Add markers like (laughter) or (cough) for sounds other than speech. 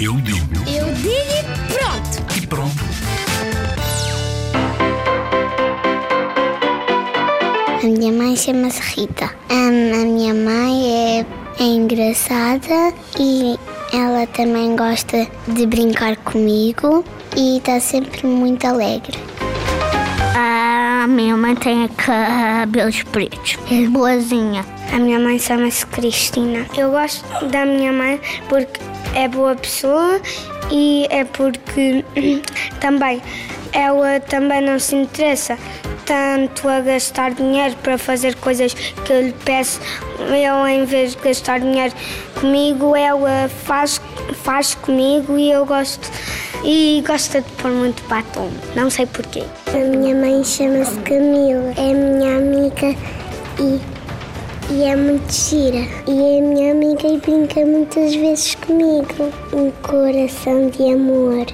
Eu digo Eu digo e pronto. e pronto. A minha mãe chama-se Rita. Hum, a minha mãe é, é engraçada e ela também gosta de brincar comigo e está sempre muito alegre. A minha mãe tem cabelos pretos. É boazinha. A minha mãe chama-se Cristina. Eu gosto da minha mãe porque é boa pessoa e é porque (clears throat) também ela também não se interessa tanto a gastar dinheiro para fazer coisas que eu lhe peço. Ela, em vez de gastar dinheiro comigo, ela faz, faz comigo e eu gosto. E gosta de pôr muito batom. Não sei porquê. A minha mãe chama-se Camila. É minha amiga e e é muito gira. E é minha amiga e brinca muitas vezes comigo. Um coração de amor.